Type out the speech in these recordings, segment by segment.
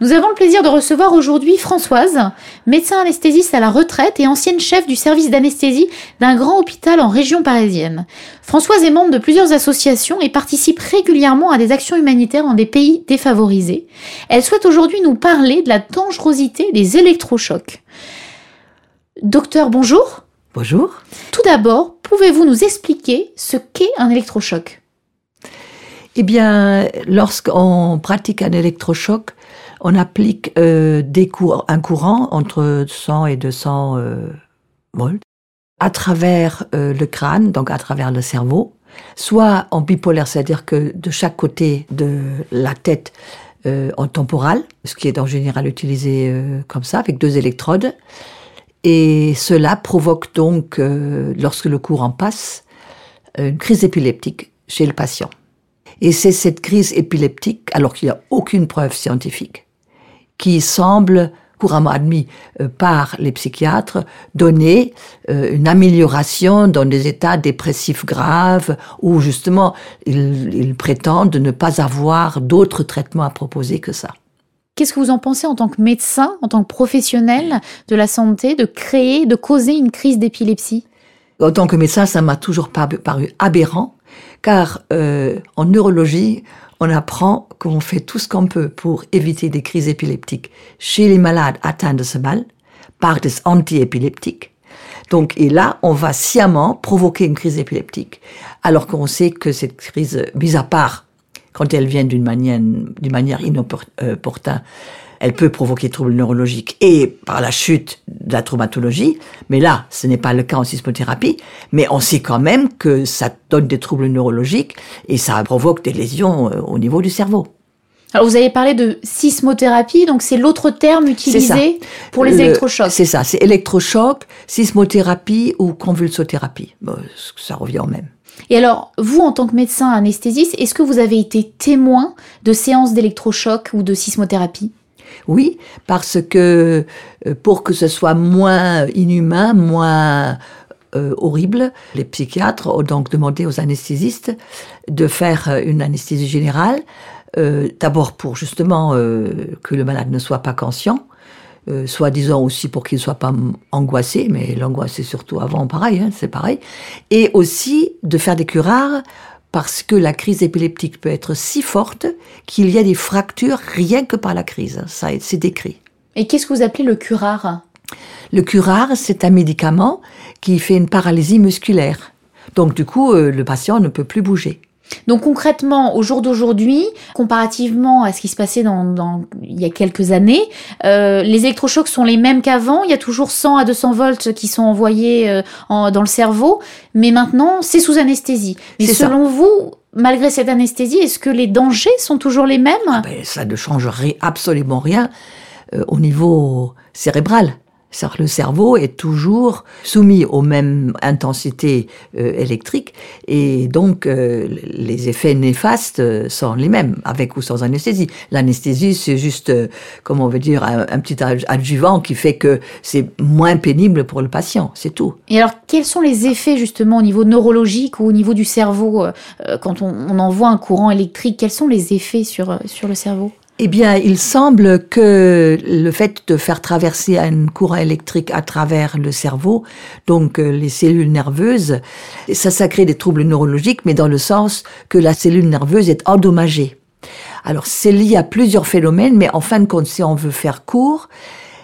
Nous avons le plaisir de recevoir aujourd'hui Françoise, médecin anesthésiste à la retraite et ancienne chef du service d'anesthésie d'un grand hôpital en région parisienne. Françoise est membre de plusieurs associations et participe régulièrement à des actions humanitaires dans des pays défavorisés. Elle souhaite aujourd'hui nous parler de la dangerosité des électrochocs. Docteur, bonjour. Bonjour. Tout d'abord, pouvez-vous nous expliquer ce qu'est un électrochoc? Eh bien, lorsqu'on pratique un électrochoc, on applique euh, un courant entre 100 et 200 euh, volts à travers euh, le crâne, donc à travers le cerveau, soit en bipolaire, c'est-à-dire que de chaque côté de la tête en temporal, ce qui est en général utilisé comme ça, avec deux électrodes. Et cela provoque donc, lorsque le courant passe, une crise épileptique chez le patient. Et c'est cette crise épileptique, alors qu'il n'y a aucune preuve scientifique, qui semble couramment admis euh, par les psychiatres, donner euh, une amélioration dans des états dépressifs graves où justement ils, prétendent ne pas avoir d'autres traitements à proposer que ça. Qu'est-ce que vous en pensez en tant que médecin, en tant que professionnel de la santé, de créer, de causer une crise d'épilepsie? En tant que médecin, ça m'a toujours paru aberrant, car euh, en neurologie, on apprend qu'on fait tout ce qu'on peut pour éviter des crises épileptiques chez les malades atteints de ce mal par des antiépileptiques. Donc, et là, on va sciemment provoquer une crise épileptique, alors qu'on sait que cette crise, mise à part quand elle vient d'une manière, d'une manière inopportune, elle peut provoquer des troubles neurologiques et par la chute de la traumatologie. Mais là, ce n'est pas le cas en sismothérapie. Mais on sait quand même que ça donne des troubles neurologiques et ça provoque des lésions euh, au niveau du cerveau. Alors vous avez parlé de sismothérapie, donc c'est l'autre terme utilisé pour les électrochocs. C'est ça, c'est électrochoc, sismothérapie ou convulsothérapie. ça revient au même. Et alors, vous, en tant que médecin anesthésiste, est-ce que vous avez été témoin de séances d'électrochoc ou de sismothérapie? Oui, parce que euh, pour que ce soit moins inhumain, moins euh, horrible, les psychiatres ont donc demandé aux anesthésistes de faire euh, une anesthésie générale, d'abord pour justement que le malade ne soit pas conscient, soit disant aussi pour qu'il ne soit pas angoissé, mais l'angoisse c'est surtout avant pareil, hein, c'est pareil, et aussi de faire des curares parce que la crise épileptique peut être si forte qu'il y a des fractures rien que par la crise. Ça, c'est décrit. Et qu'est-ce que vous appelez le curare? Le curare, c'est un médicament qui fait une paralysie musculaire. Donc du coup, euh, le patient ne peut plus bouger. Donc concrètement, au jour d'aujourd'hui, comparativement à ce qui se passait dans, il y a quelques années, euh, les électrochocs sont les mêmes qu'avant. Il y a toujours 100 à 200 volts qui sont envoyés euh, dans le cerveau, mais maintenant c'est sous anesthésie. Mais selon vous, malgré cette anesthésie, est-ce que les dangers sont toujours les mêmes? Ah ben, Ça ne changerait absolument rien euh, au niveau cérébral le cerveau est toujours soumis aux mêmes intensités euh, électriques et donc euh, les effets néfastes euh, sont les mêmes, avec ou sans anesthésie. L'anesthésie, c'est juste, comment on veut dire, un, petit adjuvant qui fait que c'est moins pénible pour le patient, c'est tout. Et alors, quels sont les effets justement au niveau neurologique ou au niveau du cerveau quand on, on envoie un courant électrique Quels sont les effets sur, sur le cerveau? Eh bien, il semble que le fait de faire traverser un courant électrique à travers le cerveau, donc euh, les cellules nerveuses, ça, ça crée des troubles neurologiques, mais dans le sens que la cellule nerveuse est endommagée. Alors, c'est lié à plusieurs phénomènes, mais en fin de compte, si on veut faire court,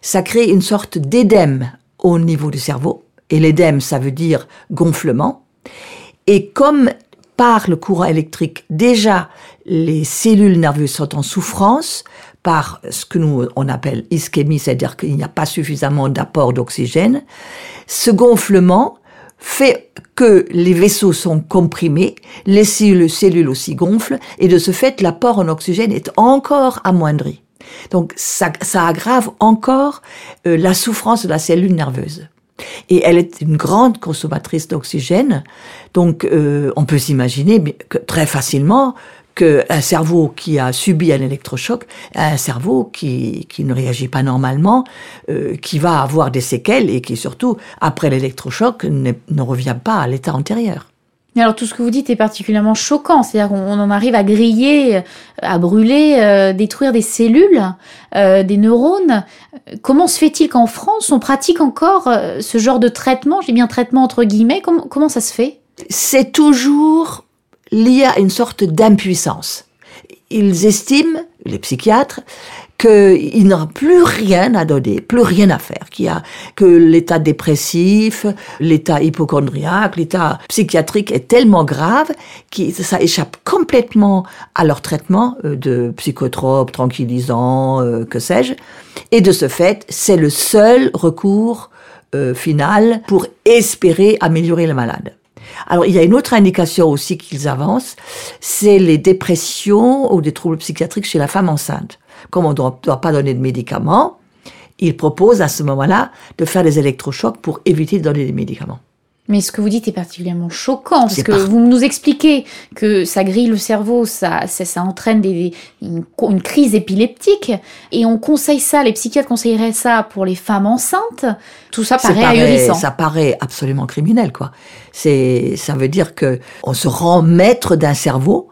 ça crée une sorte d'édème au niveau du cerveau. Et l'édème, ça veut dire gonflement. Et comme par le courant électrique, déjà, les cellules nerveuses sont en souffrance par ce que nous on appelle ischémie, c'est-à-dire qu'il n'y a pas suffisamment d'apport d'oxygène. Ce gonflement fait que les vaisseaux sont comprimés, les cellules, aussi gonflent, et de ce fait, l'apport en oxygène est encore amoindri. Donc ça, aggrave encore euh, la souffrance de la cellule nerveuse. Et elle est une grande consommatrice d'oxygène, donc euh, on peut s'imaginer très facilement qu'un cerveau qui a subi un électrochoc un cerveau qui, qui ne réagit pas normalement, euh, qui va avoir des séquelles et qui surtout, après l'électrochoc, ne, ne revient pas à l'état antérieur. Alors tout ce que vous dites est particulièrement choquant, c'est-à-dire qu'on en arrive à griller, à brûler, euh, détruire des cellules, euh, des neurones. Comment se fait-il qu'en France on pratique encore euh, ce genre de traitement? J'ai bien traitement entre guillemets. Comment, comment ça se fait? C'est toujours lié à une sorte d'impuissance. Ils estiment, les psychiatres, qu'il n'a plus rien à donner, plus rien à faire, qu'il a que l'état dépressif, l'état hypochondriaque, l'état psychiatrique est tellement grave que ça échappe complètement à leur traitement euh, de psychotropes, tranquillisants, euh, que sais-je. Et de ce fait, c'est le seul recours euh, final pour espérer améliorer le malade. Alors, il y a une autre indication aussi qu'ils avancent, c'est les dépressions ou des troubles psychiatriques chez la femme enceinte comme on ne doit, pas donner de médicaments, il propose à ce moment-là de faire des électrochocs pour éviter de donner des médicaments. Mais ce que vous dites est particulièrement choquant, parce que vous nous expliquez que ça grille le cerveau, ça, ça, entraîne des, une, crise épileptique, et on conseille ça, les psychiatres conseilleraient ça pour les femmes enceintes. Tout ça paraît, ahurissant. Ça paraît absolument criminel, quoi. C'est, ça veut dire que on se rend maître d'un cerveau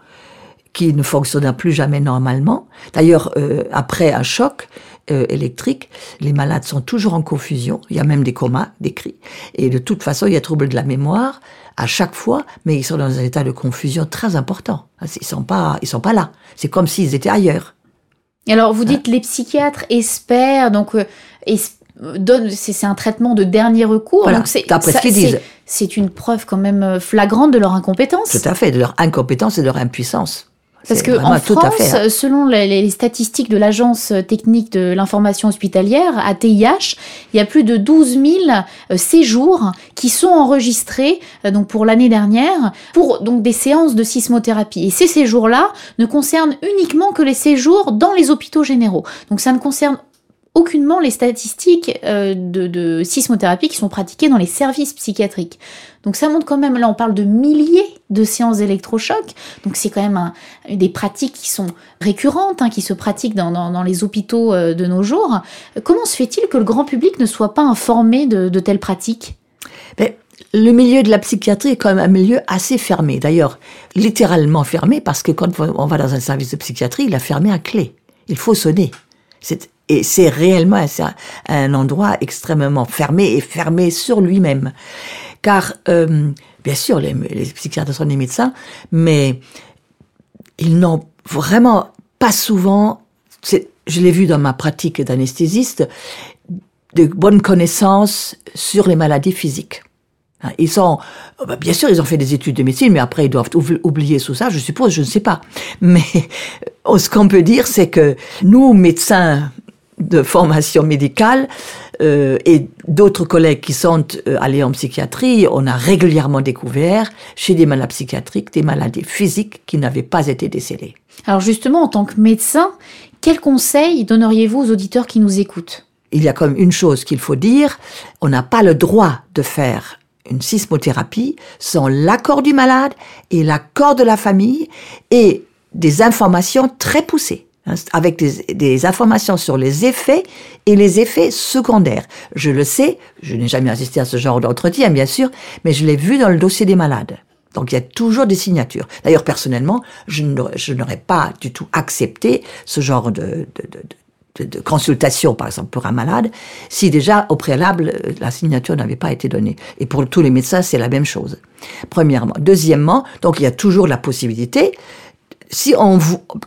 qui ne fonctionna plus jamais normalement. D'ailleurs, euh, après un choc euh, électrique, les malades sont toujours en confusion. Il y a même des comas décrits. Et de toute façon, il y a trouble de la mémoire à chaque fois, mais ils sont dans un état de confusion très important. Ils sont pas, ils sont pas là. C'est comme s'ils étaient ailleurs. Alors, vous dites les psychiatres espèrent donc. Euh, c'est un traitement de dernier recours. Voilà, d'après ce qu'ils disent. C'est une preuve quand même flagrante de leur incompétence. Tout à fait, de leur incompétence et de leur impuissance. Parce que en France, hein. selon les, statistiques de l'Agence technique de l'information hospitalière, ATIH, il y a plus de 12 000 euh, séjours qui sont enregistrés euh, donc pour l'année dernière pour donc des séances de sismothérapie. Et ces séjours-là ne concernent uniquement que les séjours dans les hôpitaux généraux. Donc ça ne concerne aucunement les statistiques euh, de, sismothérapie qui sont pratiquées dans les services psychiatriques. Donc ça montre quand même, là on parle de milliers de séances d'électrochocs, donc c'est quand même des pratiques qui sont récurrentes, hein, qui se pratiquent dans, les hôpitaux euh, de nos jours. Comment se fait-il que le grand public ne soit pas informé de, telles pratiques? Ben, le milieu de la psychiatrie est quand même un milieu assez fermé. D'ailleurs, littéralement fermé, parce que quand on va dans un service de psychiatrie, il a fermé à clé. Il faut sonner. C'est et c'est réellement un, endroit extrêmement fermé et fermé sur lui-même. Car, euh, bien sûr, les, les, psychiatres sont des médecins, mais ils n'ont vraiment pas souvent, je l'ai vu dans ma pratique d'anesthésiste, de bonnes connaissances sur les maladies physiques. Hein, ils sont, bah, bien sûr, ils ont fait des études de médecine, mais après ils doivent oublier tout ça, je suppose, je ne sais pas. Mais ce qu'on peut dire, c'est que nous, médecins de formation médicale euh, et d'autres collègues qui sont euh, allés en psychiatrie, on a régulièrement découvert chez des malades psychiatriques des maladies physiques qui n'avaient pas été décelées. Alors justement, en tant que médecin, quels conseils donneriez-vous aux auditeurs qui nous écoutent? Il y a comme une chose qu'il faut dire, on n'a pas le droit de faire une sismothérapie sans l'accord du malade et l'accord de la famille et des informations très poussées. Hein, avec des, informations sur les effets et les effets secondaires. Je le sais, je n'ai jamais assisté à ce genre d'entretien, bien sûr, mais je l'ai vu dans le dossier des malades. Donc il y a toujours des signatures. D'ailleurs, personnellement, je n'aurais pas du tout accepté ce genre de, de, consultation, par exemple, pour un malade, si déjà, au préalable, la signature n'avait pas été donnée. Et pour tous les médecins, c'est la même chose. Premièrement. Deuxièmement, donc il y a toujours la possibilité si on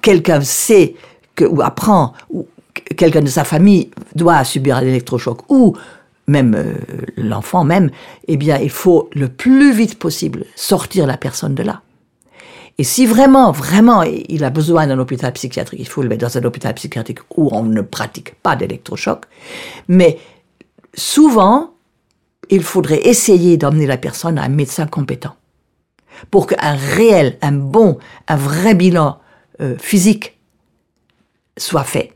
quelqu'un sait que, ou apprend, ou quelqu'un de sa famille doit subir un électrochoc, ou même euh, l'enfant même, eh bien, il faut le plus vite possible sortir la personne de là. Et si vraiment, vraiment, il a besoin d'un hôpital psychiatrique, il faut le mettre dans un hôpital psychiatrique où on ne pratique pas d'électrochoc. Mais souvent, il faudrait essayer d'emmener la personne à un médecin compétent pour qu'un réel, un bon, un vrai bilan euh, physique soit fait.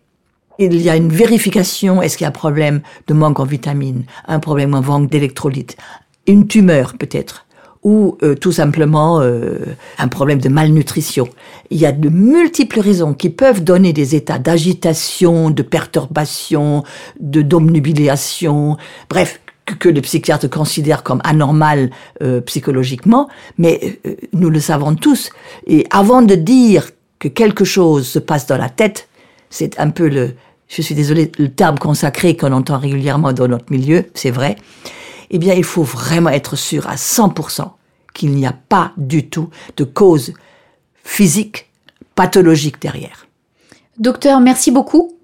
Il y a une vérification, est-ce qu'il y a un problème de manque en vitamines, un problème en manque d'électrolytes, une tumeur peut-être, ou euh, tout simplement euh, un problème de malnutrition? Il y a de multiples raisons qui peuvent donner des états d'agitation, de perturbation, de domnubilation, bref, que les psychiatres considèrent comme anormal euh, psychologiquement, mais euh, nous le savons tous. Et avant de dire que quelque chose se passe dans la tête, c'est un peu le, je suis désolée, le terme consacré qu'on entend régulièrement dans notre milieu, c'est vrai. Eh bien, il faut vraiment être sûr à 100% qu'il n'y a pas du tout de cause physique, pathologique derrière. Docteur, merci beaucoup.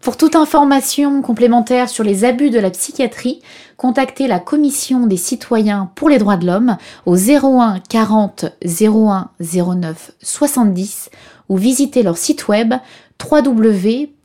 Pour toute information complémentaire sur les abus de la psychiatrie, contactez la Commission des citoyens pour les droits de l'homme au 01 40 01 09 70 ou visitez leur site web www.ccdh.fr.